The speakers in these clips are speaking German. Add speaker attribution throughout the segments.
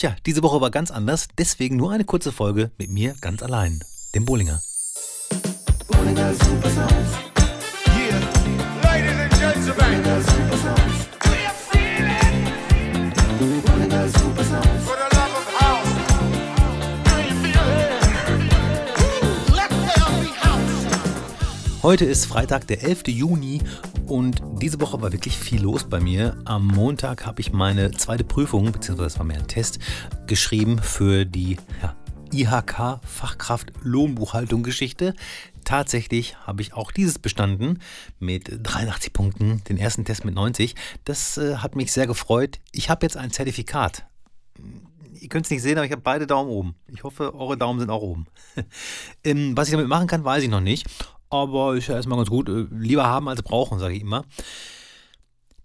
Speaker 1: Tja, diese Woche war ganz anders, deswegen nur eine kurze Folge mit mir ganz allein, dem Bollinger. Bollinger Super Sounds. Yeah, ladies and gentlemen. Bollinger Super Sounds. Do you feel it? Bollinger Super Sounds. For the love of house. Do you feel it? Let there be house. Heute ist Freitag, der 11. Juni und diese Woche war wirklich viel los bei mir. Am Montag habe ich meine zweite Prüfung, beziehungsweise das war mehr ein Test, geschrieben für die ja, IHK Fachkraft Lohnbuchhaltung Geschichte. Tatsächlich habe ich auch dieses bestanden mit 83 Punkten, den ersten Test mit 90. Das äh, hat mich sehr gefreut. Ich habe jetzt ein Zertifikat. Ihr könnt es nicht sehen, aber ich habe beide Daumen oben. Ich hoffe, eure Daumen sind auch oben. ähm, was ich damit machen kann, weiß ich noch nicht. Aber ist ja erstmal ganz gut. Äh, lieber haben als brauchen, sage ich immer.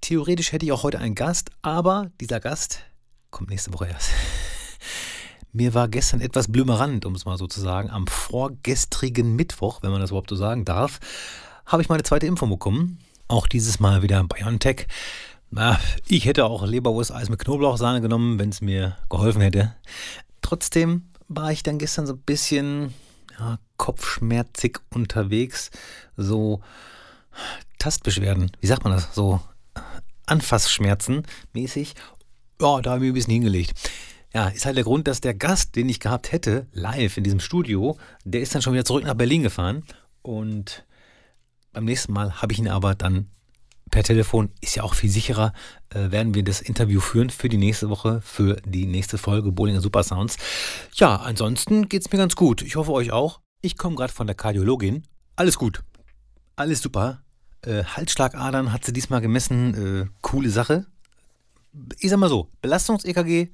Speaker 1: Theoretisch hätte ich auch heute einen Gast, aber dieser Gast kommt nächste Woche erst. Mir war gestern etwas blümerant, um es mal so zu sagen. Am vorgestrigen Mittwoch, wenn man das überhaupt so sagen darf, habe ich meine zweite Impfung bekommen. Auch dieses Mal wieder BioNTech. Na, ich hätte auch Leberwurst-Eis mit Knoblauchsahne genommen, wenn es mir geholfen hätte. Trotzdem war ich dann gestern so ein bisschen ja, kopfschmerzig unterwegs, so Tastbeschwerden, wie sagt man das, so Anfassschmerzen mäßig. Ja, da habe ich ein bisschen hingelegt. Ja, ist halt der Grund, dass der Gast, den ich gehabt hätte, live in diesem Studio, der ist dann schon wieder zurück nach Berlin gefahren. Und beim nächsten Mal habe ich ihn aber dann per Telefon, ist ja auch viel sicherer, äh, werden wir das Interview führen für die nächste Woche, für die nächste Folge Bowlinger Super Sounds. Ja, ansonsten geht es mir ganz gut. Ich hoffe euch auch. Ich komme gerade von der Kardiologin. Alles gut. Alles super. Äh, Halsschlagadern hat sie diesmal gemessen. Äh, coole Sache. Ich sag mal so, Belastungs-EKG,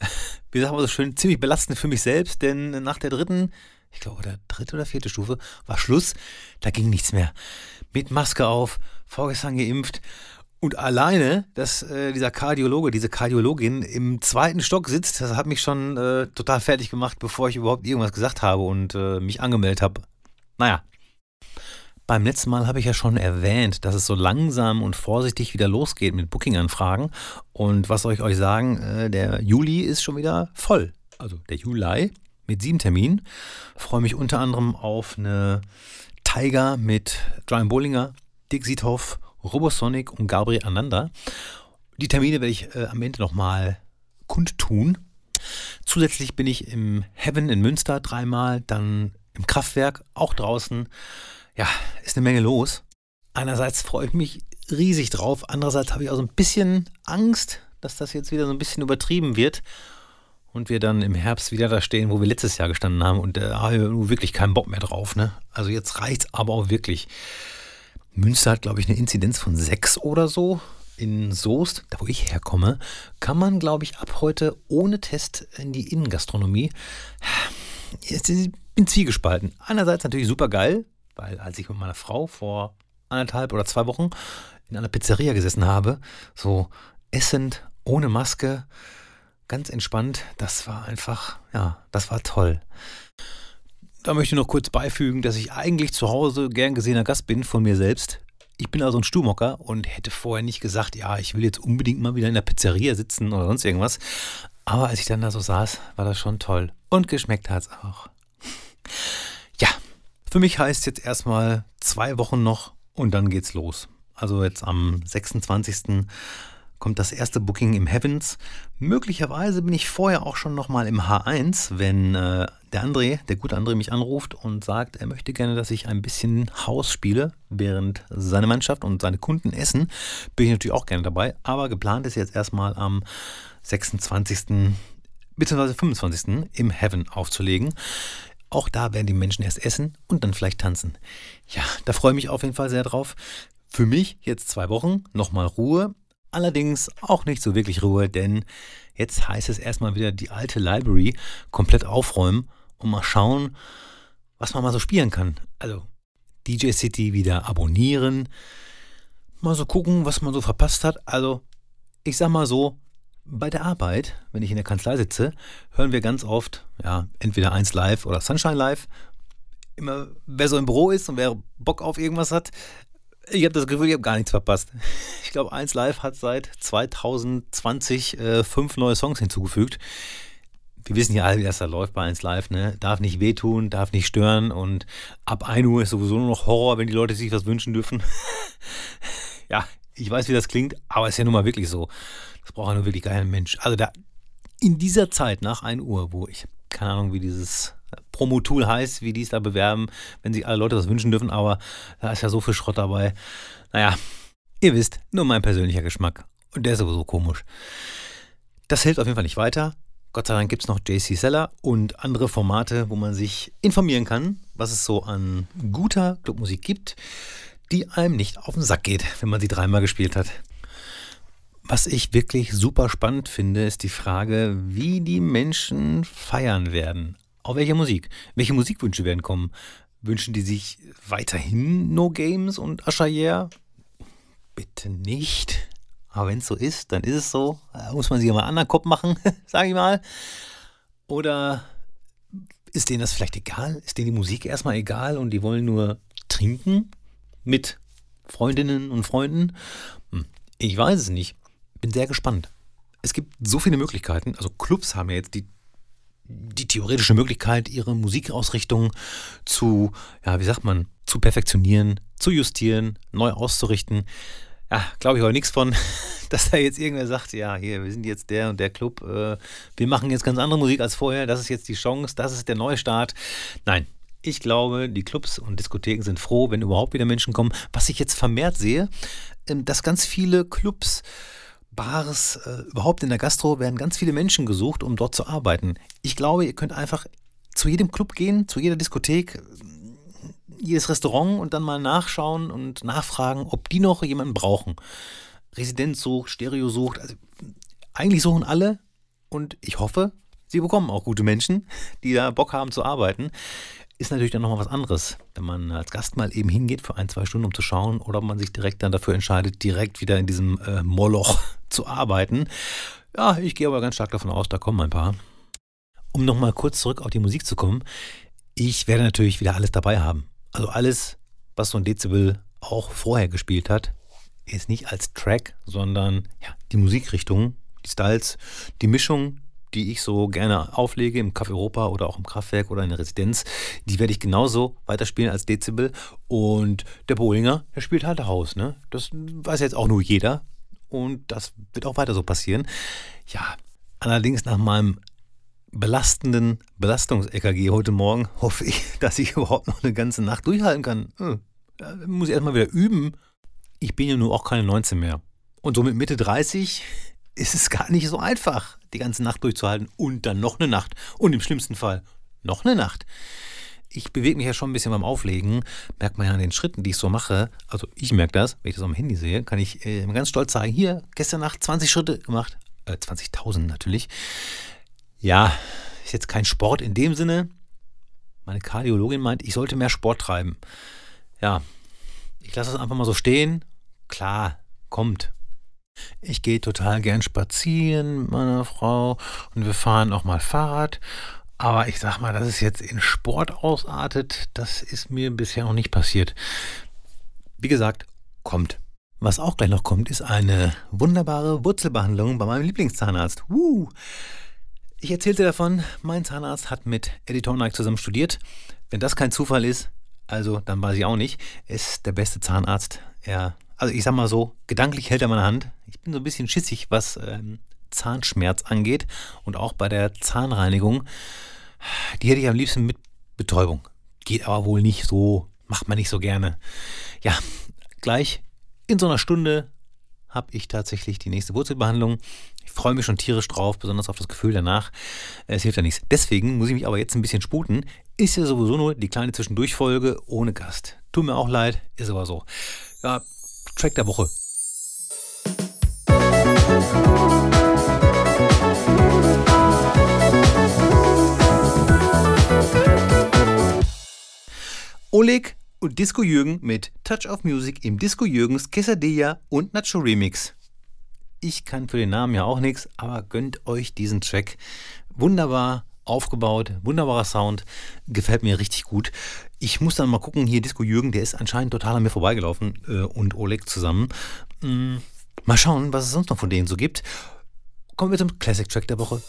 Speaker 1: wie sagt man so schön, ziemlich belastend für mich selbst, denn nach der dritten, ich glaube, der dritte oder vierte Stufe war Schluss. Da ging nichts mehr. Mit Maske auf, vorgestern geimpft und alleine, dass äh, dieser Kardiologe, diese Kardiologin im zweiten Stock sitzt, das hat mich schon äh, total fertig gemacht, bevor ich überhaupt irgendwas gesagt habe und äh, mich angemeldet habe. Naja. Beim letzten Mal habe ich ja schon erwähnt, dass es so langsam und vorsichtig wieder losgeht mit Booking-Anfragen. Und was soll ich euch sagen? Äh, der Juli ist schon wieder voll. Also der Juli mit sieben Terminen. Freue mich unter anderem auf eine Tiger mit Brian Bollinger, Dick Siethoff Robosonic und Gabriel Ananda. Die Termine werde ich äh, am Ende nochmal kundtun. Zusätzlich bin ich im Heaven in Münster dreimal, dann im Kraftwerk auch draußen. Ja, ist eine Menge los. Einerseits freue ich mich riesig drauf, andererseits habe ich auch so ein bisschen Angst, dass das jetzt wieder so ein bisschen übertrieben wird und wir dann im Herbst wieder da stehen, wo wir letztes Jahr gestanden haben und da äh, habe ich wirklich keinen Bock mehr drauf. Ne? Also jetzt reicht es aber auch wirklich. Münster hat, glaube ich, eine Inzidenz von 6 oder so. In Soest, da wo ich herkomme, kann man, glaube ich, ab heute ohne Test in die Innengastronomie. Ich bin zwiegespalten. Einerseits natürlich super geil, weil als ich mit meiner Frau vor anderthalb oder zwei Wochen in einer Pizzeria gesessen habe, so essend, ohne Maske, ganz entspannt, das war einfach, ja, das war toll. Da möchte ich noch kurz beifügen, dass ich eigentlich zu Hause gern gesehener Gast bin von mir selbst. Ich bin also ein Stuhlmocker und hätte vorher nicht gesagt, ja, ich will jetzt unbedingt mal wieder in der Pizzeria sitzen oder sonst irgendwas. Aber als ich dann da so saß, war das schon toll. Und geschmeckt hat es auch. Ja, für mich heißt jetzt erstmal zwei Wochen noch und dann geht's los. Also jetzt am 26 kommt das erste Booking im Heavens. Möglicherweise bin ich vorher auch schon nochmal im H1, wenn äh, der André, der gute André, mich anruft und sagt, er möchte gerne, dass ich ein bisschen Haus spiele, während seine Mannschaft und seine Kunden essen. Bin ich natürlich auch gerne dabei, aber geplant ist jetzt erstmal am 26. bzw. 25. im Heaven aufzulegen. Auch da werden die Menschen erst essen und dann vielleicht tanzen. Ja, da freue ich mich auf jeden Fall sehr drauf. Für mich jetzt zwei Wochen, nochmal Ruhe, Allerdings auch nicht so wirklich Ruhe, denn jetzt heißt es erstmal wieder die alte Library komplett aufräumen und mal schauen, was man mal so spielen kann. Also DJ City wieder abonnieren, mal so gucken, was man so verpasst hat. Also ich sag mal so, bei der Arbeit, wenn ich in der Kanzlei sitze, hören wir ganz oft, ja, entweder 1 Live oder Sunshine Live. Immer, wer so im Büro ist und wer Bock auf irgendwas hat, Ich habe das Gefühl, ich habe gar nichts verpasst. Ich glaube, 1 Live hat seit 2020 äh, fünf neue Songs hinzugefügt. Wir wissen ja alle, wie das da läuft bei 1 Live. Ne? Darf nicht wehtun, darf nicht stören und ab 1 Uhr ist sowieso nur noch Horror, wenn die Leute sich was wünschen dürfen. ja, ich weiß, wie das klingt, aber es ist ja nun mal wirklich so. Das braucht ja nur wirklich kein Mensch. Also da in dieser Zeit nach 1 Uhr, wo ich keine Ahnung, wie dieses Promo-Tool heißt, wie die es da bewerben, wenn sich alle Leute das wünschen dürfen, aber da ist ja so viel Schrott dabei. Naja, ihr wisst, nur mein persönlicher Geschmack. Und der ist sowieso komisch. Das hilft auf jeden Fall nicht weiter. Gott sei Dank gibt es noch JC Seller und andere Formate, wo man sich informieren kann, was es so an guter Clubmusik gibt, die einem nicht auf den Sack geht, wenn man sie dreimal gespielt hat. Was ich wirklich super spannend finde, ist die Frage, wie die Menschen feiern werden. Auf welche Musik? Welche Musikwünsche werden kommen? Wünschen die sich weiterhin No Games und Ashayer? Bitte nicht. Aber wenn es so ist, dann ist es so. Da muss man sich mal an den Kopf machen, sage ich mal. Oder ist denen das vielleicht egal? Ist denen die Musik erstmal egal und die wollen nur trinken mit Freundinnen und Freunden? Hm, ich weiß es nicht bin sehr gespannt. Es gibt so viele Möglichkeiten. Also Clubs haben ja jetzt die, die theoretische Möglichkeit, ihre Musikausrichtung zu, ja, wie sagt man, zu perfektionieren, zu justieren, neu auszurichten. Ja, glaube ich aber nichts von, dass da jetzt irgendwer sagt, ja, hier, wir sind jetzt der und der Club, äh, wir machen jetzt ganz andere Musik als vorher, das ist jetzt die Chance, das ist der Neustart. Nein, ich glaube, die Clubs und Diskotheken sind froh, wenn überhaupt wieder Menschen kommen. Was ich jetzt vermehrt sehe, ähm, dass ganz viele Clubs Bars, äh, überhaupt in der Gastro werden ganz viele Menschen gesucht, um dort zu arbeiten. Ich glaube, ihr könnt einfach zu jedem Club gehen, zu jeder Diskothek, jedes Restaurant und dann mal nachschauen und nachfragen, ob die noch jemanden brauchen. Residenz sucht, Stereo sucht, also eigentlich suchen alle und ich hoffe, sie bekommen auch gute Menschen, die da Bock haben zu arbeiten ist natürlich dann nochmal was anderes, wenn man als Gast mal eben hingeht für ein, zwei Stunden, um zu schauen, oder ob man sich direkt dann dafür entscheidet, direkt wieder in diesem äh, Moloch zu arbeiten. Ja, ich gehe aber ganz stark davon aus, da kommen ein paar. Um nochmal kurz zurück auf die Musik zu kommen, ich werde natürlich wieder alles dabei haben. Also alles, was so ein Dezibel auch vorher gespielt hat, ist nicht als Track, sondern ja, die Musikrichtung, die Styles, die Mischung, die ich so gerne auflege im Café Europa oder auch im Kraftwerk oder in der Residenz, die werde ich genauso weiterspielen als Dezibel. Und der Bohlinger, der spielt halt Haus. Ne? Das weiß jetzt auch nur jeder. Und das wird auch weiter so passieren. Ja, allerdings nach meinem belastenden Belastungs-EKG heute Morgen hoffe ich, dass ich überhaupt noch eine ganze Nacht durchhalten kann. Hm, muss ich erstmal wieder üben. Ich bin ja nur auch keine 19 mehr. Und so mit Mitte 30 ist es gar nicht so einfach, die ganze Nacht durchzuhalten und dann noch eine Nacht und im schlimmsten Fall noch eine Nacht. Ich bewege mich ja schon ein bisschen beim Auflegen, merkt man ja an den Schritten, die ich so mache. Also ich merke das, wenn ich das am Handy sehe, kann ich äh, ganz stolz sagen, hier, gestern Nacht 20 Schritte gemacht. Äh, 20.000 natürlich. Ja, ist jetzt kein Sport in dem Sinne. Meine Kardiologin meint, ich sollte mehr Sport treiben. Ja, ich lasse es einfach mal so stehen. Klar, kommt. Ich gehe total gern spazieren mit meiner Frau und wir fahren auch mal Fahrrad. Aber ich sag mal, dass es jetzt in Sport ausartet, das ist mir bisher noch nicht passiert. Wie gesagt, kommt. Was auch gleich noch kommt, ist eine wunderbare Wurzelbehandlung bei meinem Lieblingszahnarzt. Woo! Ich erzählte davon, mein Zahnarzt hat mit Eddie Thornack zusammen studiert. Wenn das kein Zufall ist, also dann weiß ich auch nicht. Er ist der beste Zahnarzt. Er also ich sag mal so, gedanklich hält er meine Hand. Ich bin so ein bisschen schissig, was ähm, Zahnschmerz angeht und auch bei der Zahnreinigung. Die hätte ich am liebsten mit Betäubung. Geht aber wohl nicht so, macht man nicht so gerne. Ja, gleich in so einer Stunde habe ich tatsächlich die nächste Wurzelbehandlung. Ich freue mich schon tierisch drauf, besonders auf das Gefühl danach. Es hilft ja nichts. Deswegen muss ich mich aber jetzt ein bisschen sputen. Ist ja sowieso nur die kleine Zwischendurchfolge ohne Gast. Tut mir auch leid, ist aber so. Ja, Track der Woche. Oleg und Disco Jürgen mit Touch of Music im Disco Jürgens Quesadilla und Nacho Remix. Ich kann für den Namen ja auch nichts, aber gönnt euch diesen Track. Wunderbar, aufgebaut, wunderbarer Sound, gefällt mir richtig gut. Ich muss dann mal gucken, hier Disco Jürgen, der ist anscheinend total an mir vorbeigelaufen äh, und Oleg zusammen. Mm, mal schauen, was es sonst noch von denen so gibt. Kommen wir zum Classic Track der Woche.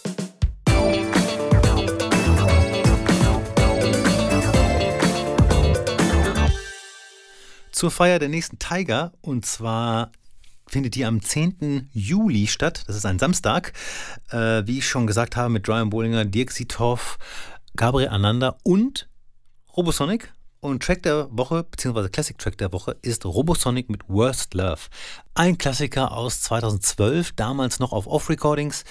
Speaker 1: Zur Feier der nächsten Tiger und zwar findet die am 10. Juli statt. Das ist ein Samstag. Äh, wie ich schon gesagt habe, mit Brian Bollinger, Dirk Sitov, Gabriel Ananda und Robosonic. Und Track der Woche, beziehungsweise Classic Track der Woche, ist Robosonic mit Worst Love. Ein Klassiker aus 2012, damals noch auf Off-Recordings.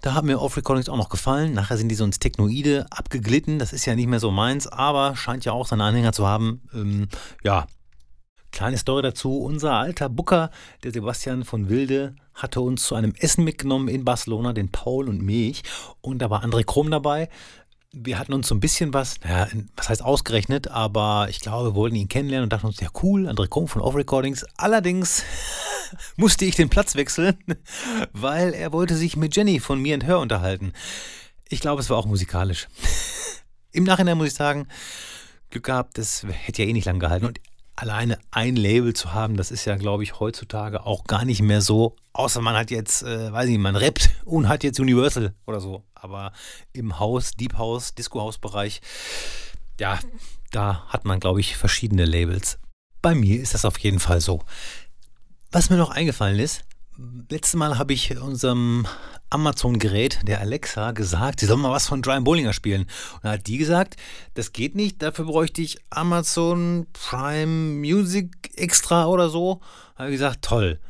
Speaker 1: Da haben mir Off-Recordings auch noch gefallen. Nachher sind die so ins Technoide abgeglitten. Das ist ja nicht mehr so meins, aber scheint ja auch seine Anhänger zu haben. Ähm, ja, Kleine Story dazu. Unser alter Booker, der Sebastian von Wilde, hatte uns zu einem Essen mitgenommen in Barcelona, den Paul und mich. Und da war André Krom dabei. Wir hatten uns so ein bisschen was, naja, was heißt ausgerechnet, aber ich glaube, wir wollten ihn kennenlernen und dachten uns, ja cool, André Krom von Off Recordings. Allerdings musste ich den Platz wechseln, weil er wollte sich mit Jenny von mir und Her unterhalten. Ich glaube, es war auch musikalisch. Im Nachhinein muss ich sagen, Glück gehabt, das hätte ja eh nicht lang gehalten. Und alleine ein Label zu haben, das ist ja, glaube ich, heutzutage auch gar nicht mehr so. Außer man hat jetzt, äh, weiß ich nicht, man rappt und hat jetzt Universal oder so. Aber im Haus, Deep House, Disco House Bereich, ja, da hat man, glaube ich, verschiedene Labels. Bei mir ist das auf jeden Fall so. Was mir noch eingefallen ist, letztes Mal habe ich unserem Amazon-Gerät, der Alexa, gesagt, sie soll mal was von Brian Bollinger spielen. Und da hat die gesagt, das geht nicht, dafür bräuchte ich Amazon Prime Music Extra oder so. Da habe ich gesagt, toll.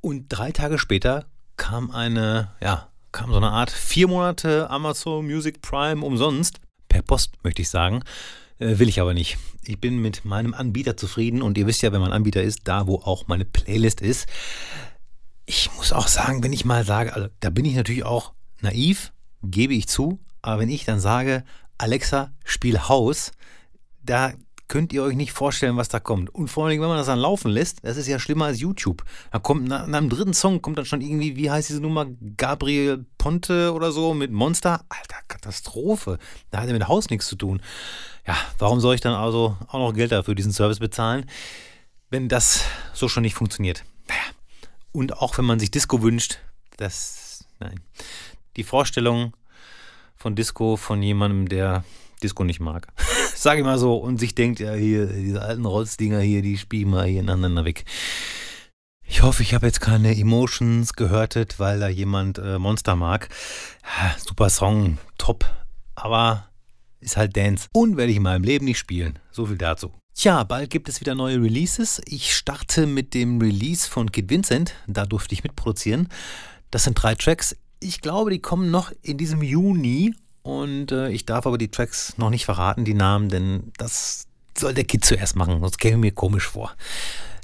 Speaker 1: Und drei Tage später kam eine, ja, kam so eine Art vier Monate Amazon Music Prime umsonst. Per Post, möchte ich sagen. Äh, will ich aber nicht. Ich bin mit meinem Anbieter zufrieden und ihr wisst ja, wenn mein Anbieter ist, da wo auch meine Playlist ist ich muss auch sagen, wenn ich mal sage, also da bin ich natürlich auch naiv, gebe ich zu, aber wenn ich dann sage, Alexa, spiel Haus, da könnt ihr euch nicht vorstellen, was da kommt. Und vor allem, wenn man das dann laufen lässt, das ist ja schlimmer als YouTube. Da kommt nach, nach einem dritten Song kommt dann schon irgendwie, wie heißt diese Nummer, Gabriel Ponte oder so mit Monster. Alter, Katastrophe. Da hat er mit Haus nichts zu tun. Ja, warum soll ich dann also auch noch Geld dafür diesen Service bezahlen, wenn das so schon nicht funktioniert? Naja, und auch wenn man sich Disco wünscht, das, nein. Die Vorstellung von Disco von jemandem, der Disco nicht mag. Sag ich mal so. Und sich denkt, ja, hier, diese alten Rotzdinger hier, die spielen mal hier ineinander weg. Ich hoffe, ich habe jetzt keine Emotions gehörtet, weil da jemand äh, Monster mag. Ja, super Song, top. Aber ist halt Dance. Und werde ich in meinem Leben nicht spielen. So viel dazu. Tja, bald gibt es wieder neue Releases. Ich starte mit dem Release von Kid Vincent. Da durfte ich mitproduzieren. Das sind drei Tracks. Ich glaube, die kommen noch in diesem Juni. Und äh, ich darf aber die Tracks noch nicht verraten, die Namen, denn das soll der Kid zuerst machen, sonst käme mir komisch vor.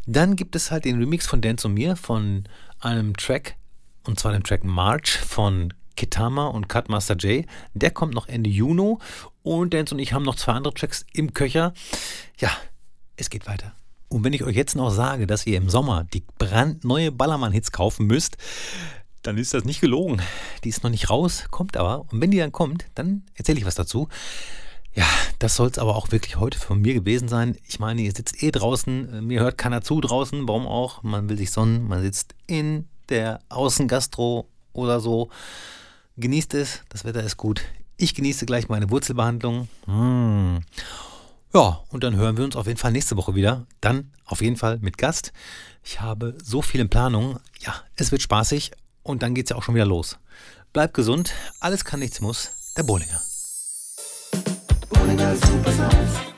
Speaker 1: Dann gibt es halt den Remix von Dance und mir von einem Track, und zwar dem Track March von Kitama und Cutmaster J. Der kommt noch Ende Juni und Dance und ich haben noch zwei andere Tracks im Köcher. Ja, es geht weiter. Und wenn ich euch jetzt noch sage, dass ihr im Sommer die brandneue Ballermann-Hits kaufen müsst, dann ist das nicht gelogen. Die ist noch nicht raus, kommt aber. Und wenn die dann kommt, dann erzähle ich was dazu. Ja, das soll es aber auch wirklich heute von mir gewesen sein. Ich meine, ihr sitzt eh draußen, mir hört keiner zu draußen, warum auch? Man will sich sonnen, man sitzt in der Außengastro oder so. Genießt es, das Wetter ist gut. Ich genieße gleich meine Wurzelbehandlung. Mmh. Ja, und dann hören wir uns auf jeden Fall nächste Woche wieder. Dann auf jeden Fall mit Gast. Ich habe so viel in Planung. Ja, es wird spaßig und dann geht es ja auch schon wieder los. Bleibt gesund, alles kann, nichts muss. Der Bohlinger. Bohlinger Super Sounds.